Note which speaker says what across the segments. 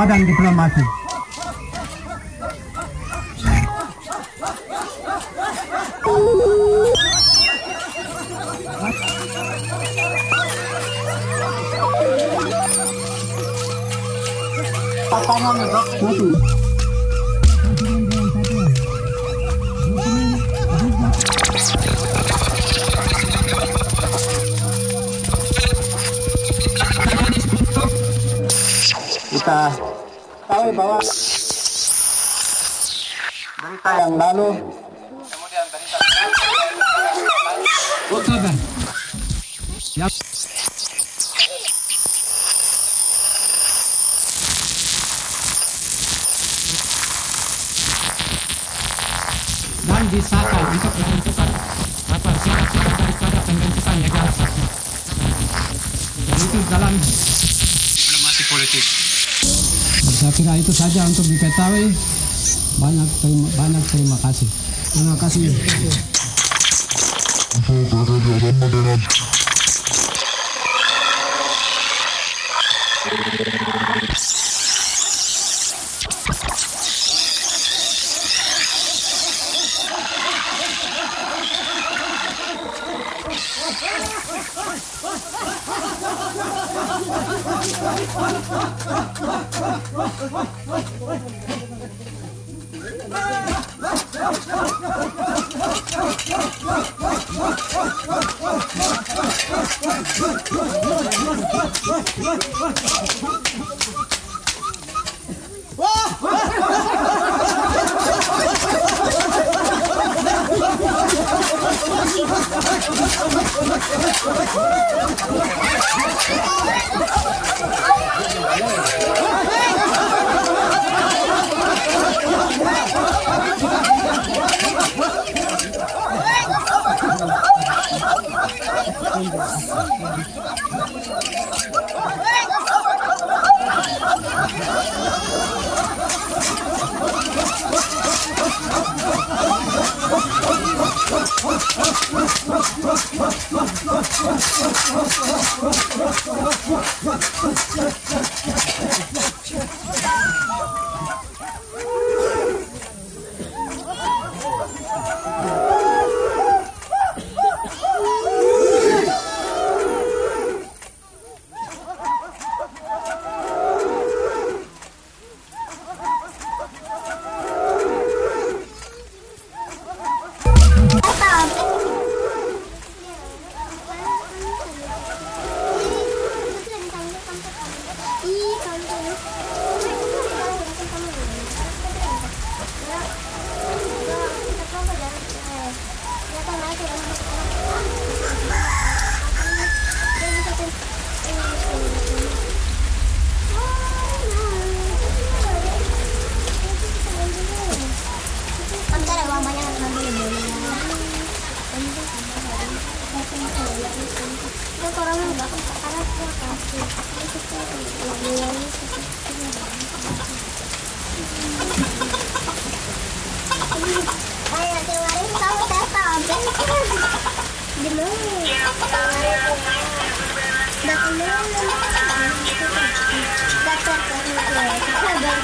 Speaker 1: Badan Diplomasi.
Speaker 2: Tahu bahwa berita yang lalu
Speaker 1: October. Ya. Dan disahkan untuk menentukan apa syarat-syarat daripada pembentukan legalisasi. Dan itu dalam diplomasi politik. Saya kira itu saja untuk diketahui. Banyak terima, banyak terima kasih. Terima kasih.
Speaker 3: Bentar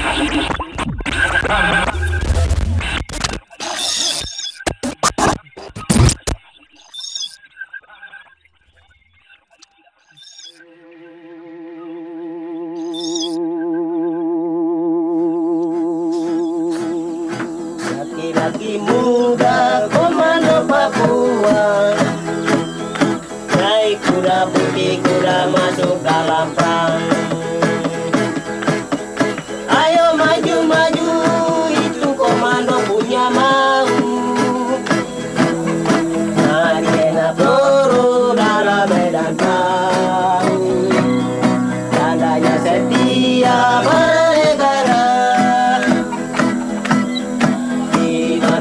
Speaker 4: すっ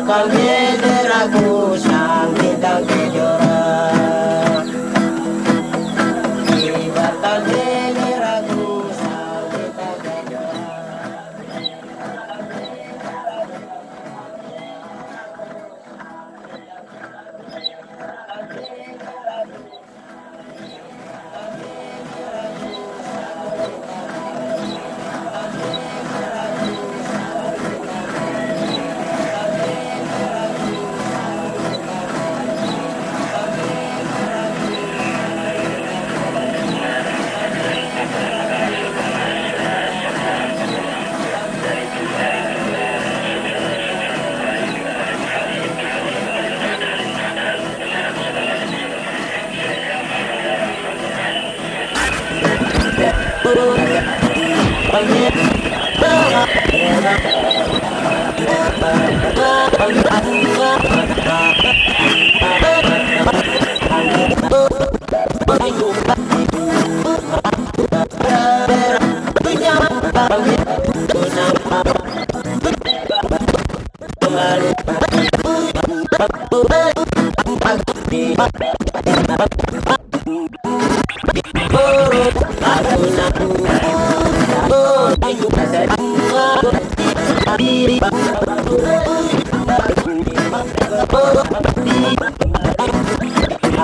Speaker 4: kalbi dera kuş Yeah.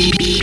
Speaker 4: beep, beep.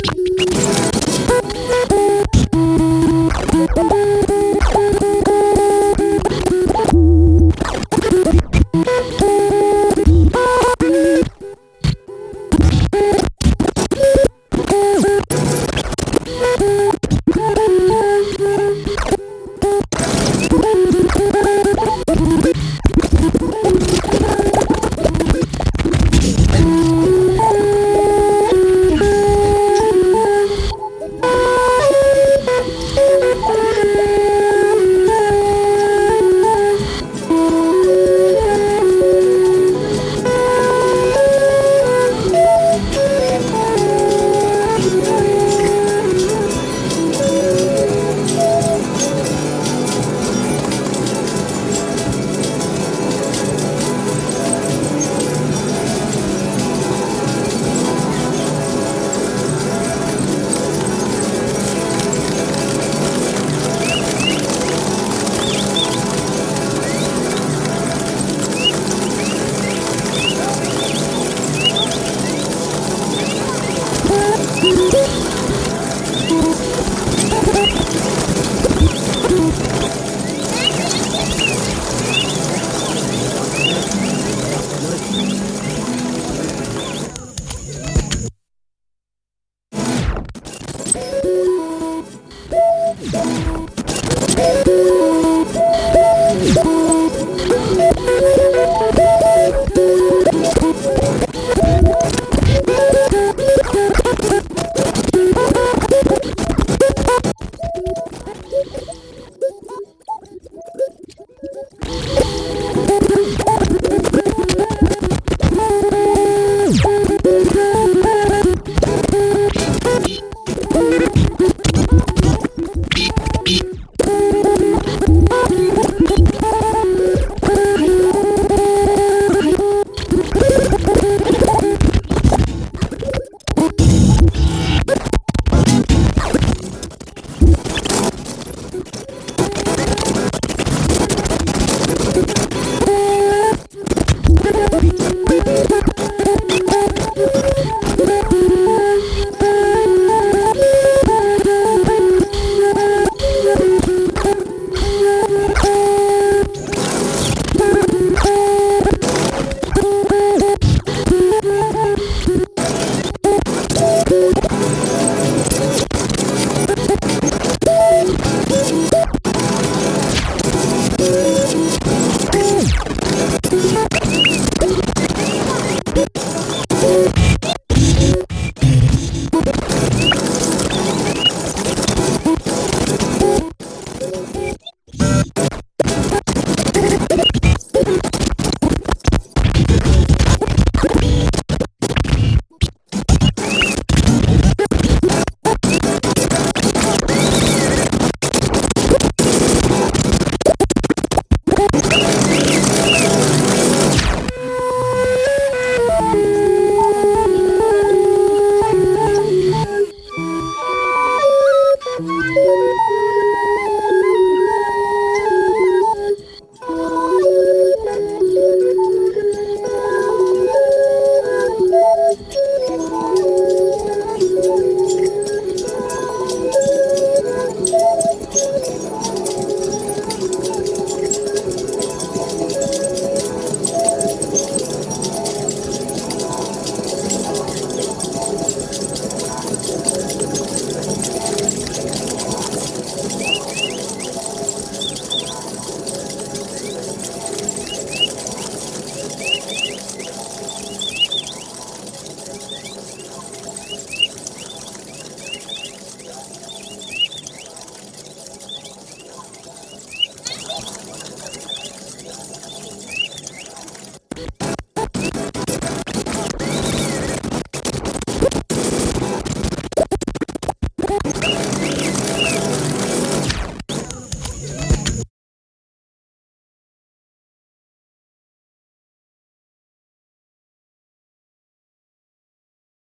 Speaker 3: Thank you.